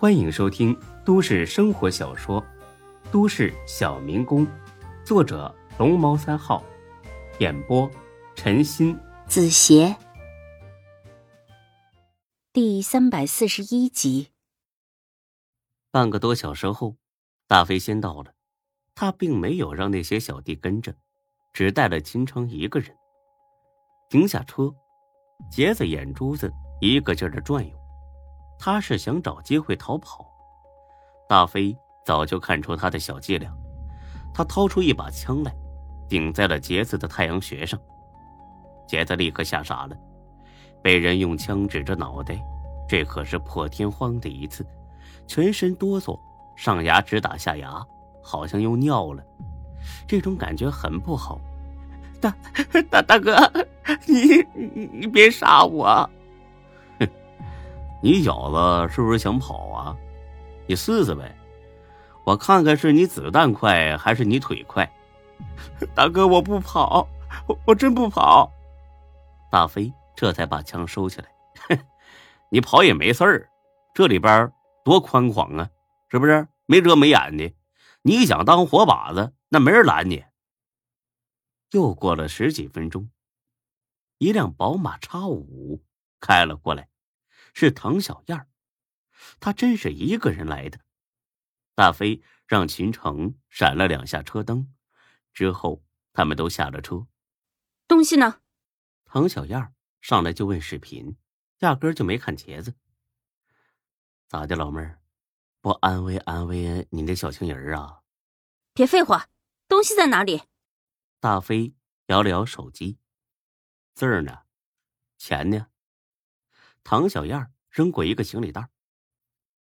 欢迎收听都市生活小说《都市小民工》，作者龙猫三号，演播陈鑫、子邪，第三百四十一集。半个多小时后，大飞先到了，他并没有让那些小弟跟着，只带了秦城一个人。停下车，杰子眼珠子一个劲儿的转悠，他是想找机会逃跑。大飞早就看出他的小伎俩，他掏出一把枪来，顶在了杰子的太阳穴上。杰子立刻吓傻了，被人用枪指着脑袋，这可是破天荒的一次，全身哆嗦，上牙直打下牙，好像又尿了，这种感觉很不好。大大大哥，你你别杀我！你小子是不是想跑啊？你试试呗，我看看是你子弹快还是你腿快。大哥，我不跑，我我真不跑。大飞这才把枪收起来。你跑也没事儿，这里边多宽广啊，是不是？没遮没掩的，你想当活靶子，那没人拦你。又过了十几分钟，一辆宝马叉五开了过来，是唐小燕她真是一个人来的。大飞让秦城闪了两下车灯，之后他们都下了车。东西呢？唐小燕上来就问视频，压根就没看茄子。咋的，老妹儿，不安慰安慰你那小情人啊？别废话，东西在哪里？大飞摇了摇手机，字儿呢？钱呢？唐小燕扔过一个行李袋。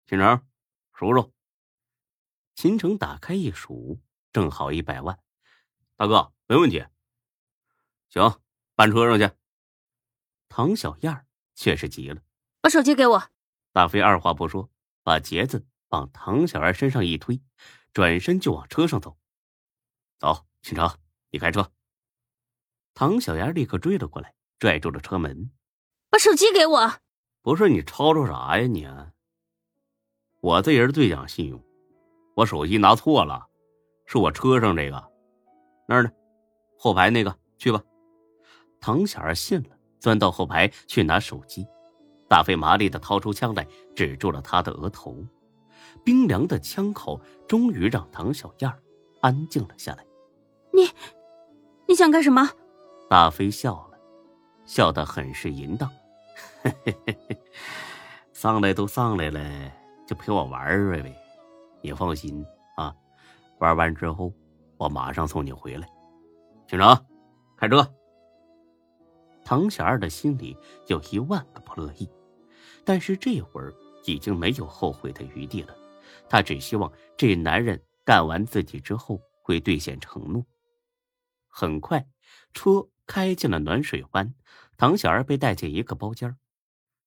秦城，数数。秦城打开一数，正好一百万。大哥，没问题。行，搬车上去。唐小燕却是急了，把手机给我。大飞二话不说，把杰子往唐小燕身上一推，转身就往车上走。走，秦城。你开车。唐小燕立刻追了过来，拽住了车门，把手机给我。不是你吵吵啥呀你？我这人最讲信用，我手机拿错了，是我车上这个，那儿呢，后排那个，去吧。唐小儿信了，钻到后排去拿手机。大飞麻利的掏出枪来，指住了他的额头，冰凉的枪口终于让唐小燕安静了下来。你。你想干什么？大飞笑了，笑得很是淫荡。嘿嘿嘿嘿上来都上来了，就陪我玩玩呗。你放心啊，玩完之后我马上送你回来。警长，开车。唐小二的心里有一万个不乐意，但是这会儿已经没有后悔的余地了。他只希望这男人干完自己之后会兑现承诺。很快，车开进了暖水湾，唐小二被带进一个包间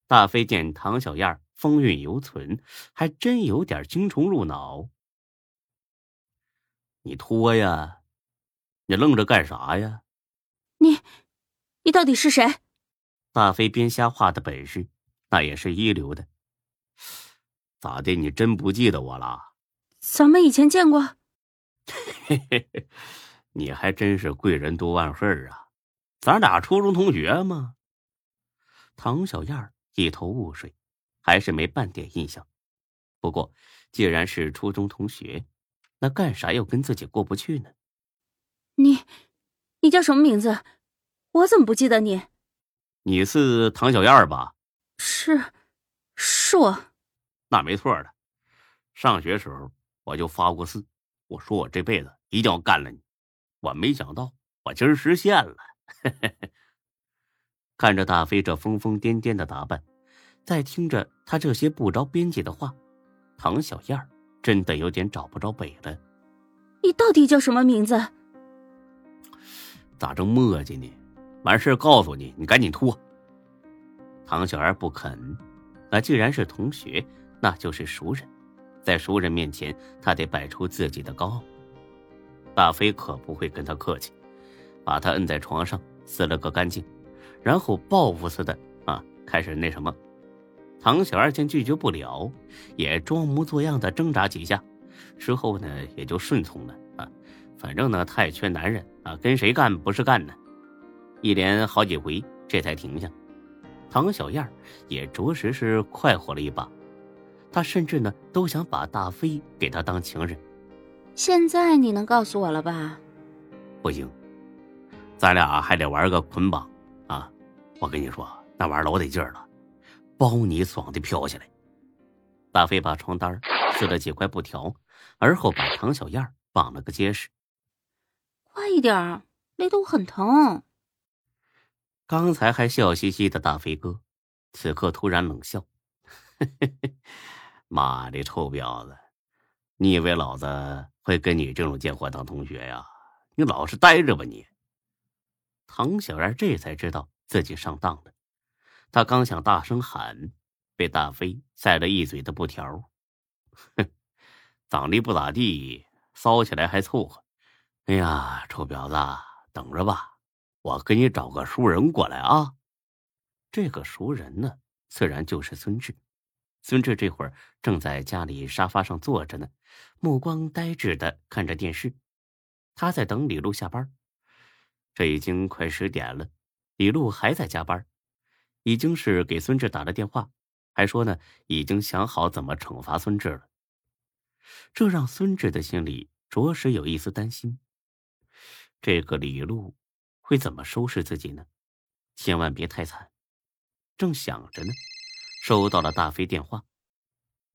大飞见唐小燕风韵犹存，还真有点精虫入脑。你脱呀！你愣着干啥呀？你，你到底是谁？大飞编瞎话的本事，那也是一流的。咋的？你真不记得我了？咱们以前见过。嘿嘿嘿。你还真是贵人多忘事啊！咱俩初中同学嘛？唐小燕一头雾水，还是没半点印象。不过，既然是初中同学，那干啥要跟自己过不去呢？你，你叫什么名字？我怎么不记得你？你是唐小燕吧？是，是我。那没错的。上学时候我就发过誓，我说我这辈子一定要干了你。我没想到，我今儿实现了。看着大飞这疯疯癫癫的打扮，再听着他这些不着边际的话，唐小燕真的有点找不着北了。你到底叫什么名字？咋正磨叽呢？完事告诉你，你赶紧脱。唐小燕不肯。那既然是同学，那就是熟人，在熟人面前，他得摆出自己的高傲。大飞可不会跟他客气，把他摁在床上撕了个干净，然后报复似的啊，开始那什么。唐小二见拒绝不了，也装模作样的挣扎几下，之后呢也就顺从了啊。反正呢他也缺男人啊，跟谁干不是干呢？一连好几回，这才停下。唐小燕也着实是快活了一把，她甚至呢都想把大飞给她当情人。现在你能告诉我了吧？不行，咱俩还得玩个捆绑啊！我跟你说，那玩意儿老得劲儿了，包你爽的飘起来。大飞把床单撕了几块布条，而后把唐小燕绑了个结实。快一点，勒得我很疼。刚才还笑嘻嘻的大飞哥，此刻突然冷笑：“ 妈的臭婊子，你以为老子会跟你这种贱货当同学呀？你老实待着吧你！”唐小燕这才知道自己上当了，他刚想大声喊，被大飞塞了一嘴的布条：“哼，长得不咋地，骚起来还凑合。哎呀，臭婊子，等着吧！”我给你找个熟人过来啊！这个熟人呢，自然就是孙志。孙志这会儿正在家里沙发上坐着呢，目光呆滞的看着电视。他在等李璐下班。这已经快十点了，李璐还在加班，已经是给孙志打了电话，还说呢已经想好怎么惩罚孙志了。这让孙志的心里着实有一丝担心。这个李璐。会怎么收拾自己呢？千万别太惨。正想着呢，收到了大飞电话。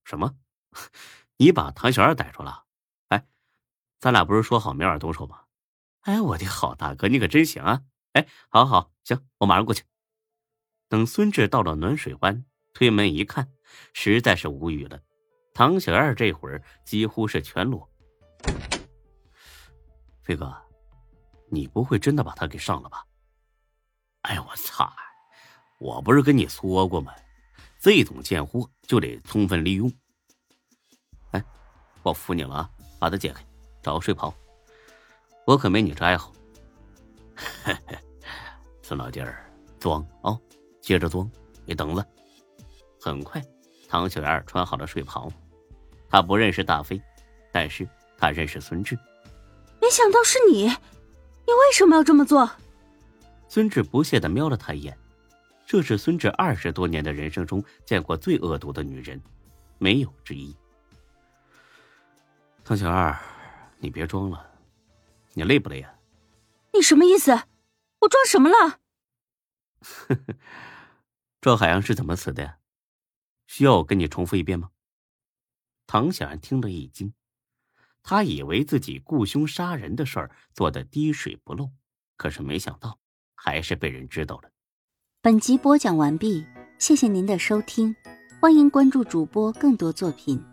什么？你把唐小二逮住了？哎，咱俩不是说好明晚动手吗？哎，我的好大哥，你可真行啊！哎，好好行，我马上过去。等孙志到了暖水湾，推门一看，实在是无语了。唐小二这会儿几乎是全裸。飞哥。你不会真的把他给上了吧？哎呀我操！我不是跟你说过吗？这种贱货就得充分利用。哎，我服你了啊！把他解开，找个睡袍。我可没你这爱好。嘿嘿，孙老弟儿，装啊！接着装，你等着。很快，唐小燕穿好了睡袍。他不认识大飞，但是他认识孙志。没想到是你。你为什么要这么做？孙志不屑的瞄了他一眼，这是孙志二十多年的人生中见过最恶毒的女人，没有之一。唐小二，你别装了，你累不累啊？你什么意思？我装什么了？呵呵，赵海洋是怎么死的呀？需要我跟你重复一遍吗？唐小然听了一惊。他以为自己雇凶杀人的事儿做的滴水不漏，可是没想到还是被人知道了。本集播讲完毕，谢谢您的收听，欢迎关注主播更多作品。